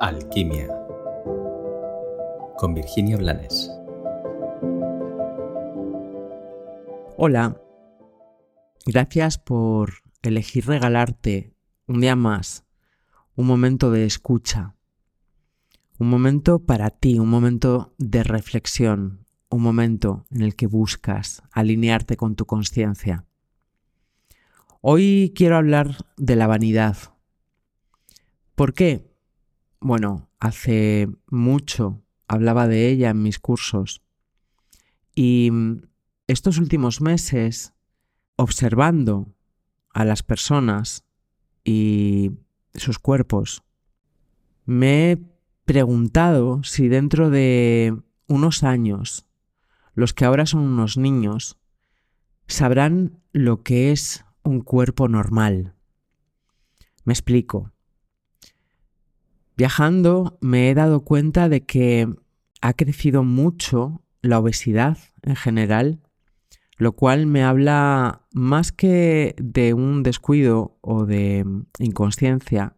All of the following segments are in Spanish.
Alquimia con Virginia Blanes. Hola, gracias por elegir regalarte un día más un momento de escucha, un momento para ti, un momento de reflexión, un momento en el que buscas alinearte con tu conciencia. Hoy quiero hablar de la vanidad. ¿Por qué? Bueno, hace mucho hablaba de ella en mis cursos y estos últimos meses, observando a las personas y sus cuerpos, me he preguntado si dentro de unos años, los que ahora son unos niños, sabrán lo que es un cuerpo normal. Me explico. Viajando me he dado cuenta de que ha crecido mucho la obesidad en general, lo cual me habla más que de un descuido o de inconsciencia,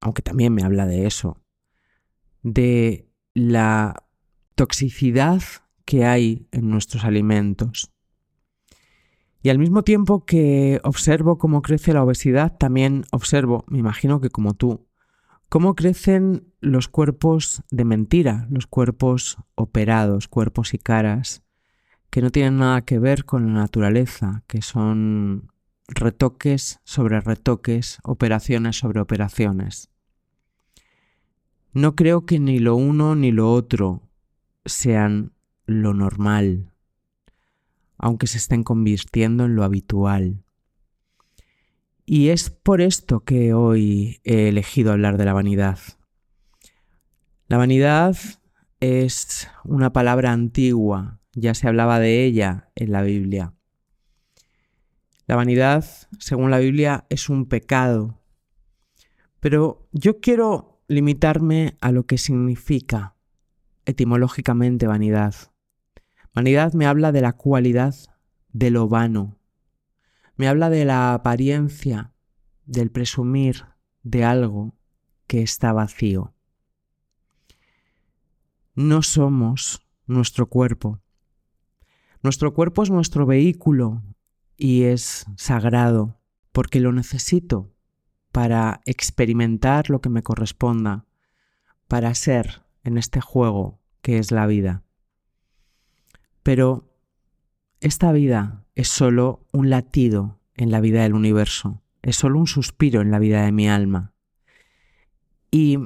aunque también me habla de eso, de la toxicidad que hay en nuestros alimentos. Y al mismo tiempo que observo cómo crece la obesidad, también observo, me imagino que como tú, cómo crecen los cuerpos de mentira, los cuerpos operados, cuerpos y caras, que no tienen nada que ver con la naturaleza, que son retoques sobre retoques, operaciones sobre operaciones. No creo que ni lo uno ni lo otro sean lo normal, aunque se estén convirtiendo en lo habitual. Y es por esto que hoy he elegido hablar de la vanidad. La vanidad es una palabra antigua, ya se hablaba de ella en la Biblia. La vanidad, según la Biblia, es un pecado. Pero yo quiero limitarme a lo que significa etimológicamente vanidad. Vanidad me habla de la cualidad de lo vano. Me habla de la apariencia, del presumir de algo que está vacío. No somos nuestro cuerpo. Nuestro cuerpo es nuestro vehículo y es sagrado porque lo necesito para experimentar lo que me corresponda, para ser en este juego que es la vida. Pero esta vida es solo un latido en la vida del universo, es solo un suspiro en la vida de mi alma. Y,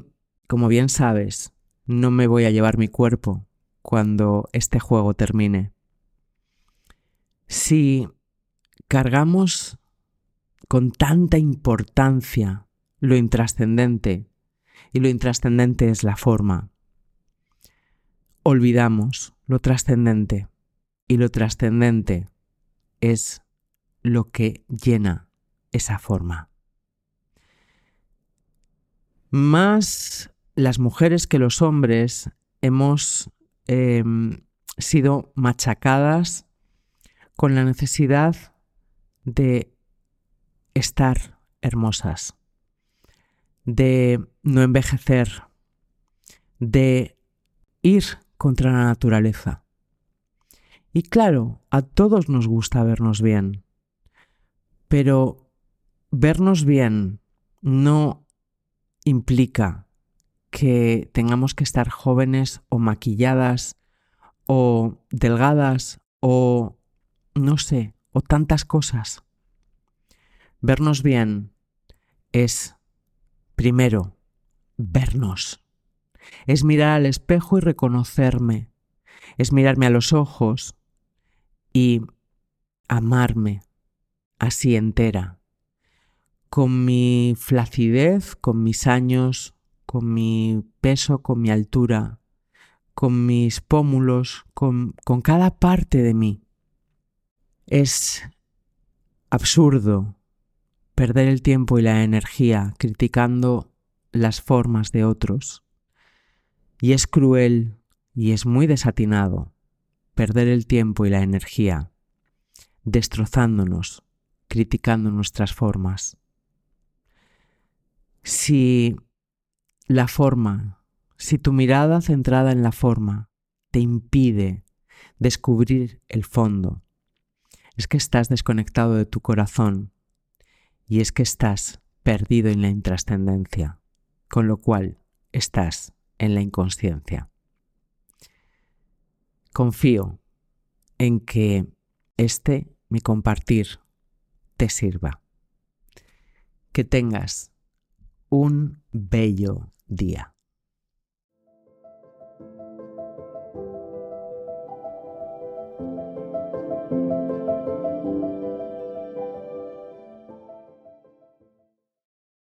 como bien sabes, no me voy a llevar mi cuerpo cuando este juego termine. Si cargamos con tanta importancia lo intrascendente, y lo intrascendente es la forma, olvidamos lo trascendente y lo trascendente es lo que llena esa forma. Más las mujeres que los hombres hemos em, sido machacadas con la necesidad de estar hermosas, de no envejecer, de ir contra la naturaleza. Y claro, a todos nos gusta vernos bien, pero vernos bien no implica que tengamos que estar jóvenes o maquilladas o delgadas o no sé, o tantas cosas. Vernos bien es, primero, vernos. Es mirar al espejo y reconocerme. Es mirarme a los ojos y amarme así entera, con mi flacidez, con mis años, con mi peso, con mi altura, con mis pómulos, con, con cada parte de mí. Es absurdo perder el tiempo y la energía criticando las formas de otros. Y es cruel y es muy desatinado perder el tiempo y la energía destrozándonos, criticando nuestras formas. Si la forma, si tu mirada centrada en la forma te impide descubrir el fondo, es que estás desconectado de tu corazón y es que estás perdido en la intrascendencia, con lo cual estás en la inconsciencia. Confío en que este, mi compartir, te sirva. Que tengas un bello día.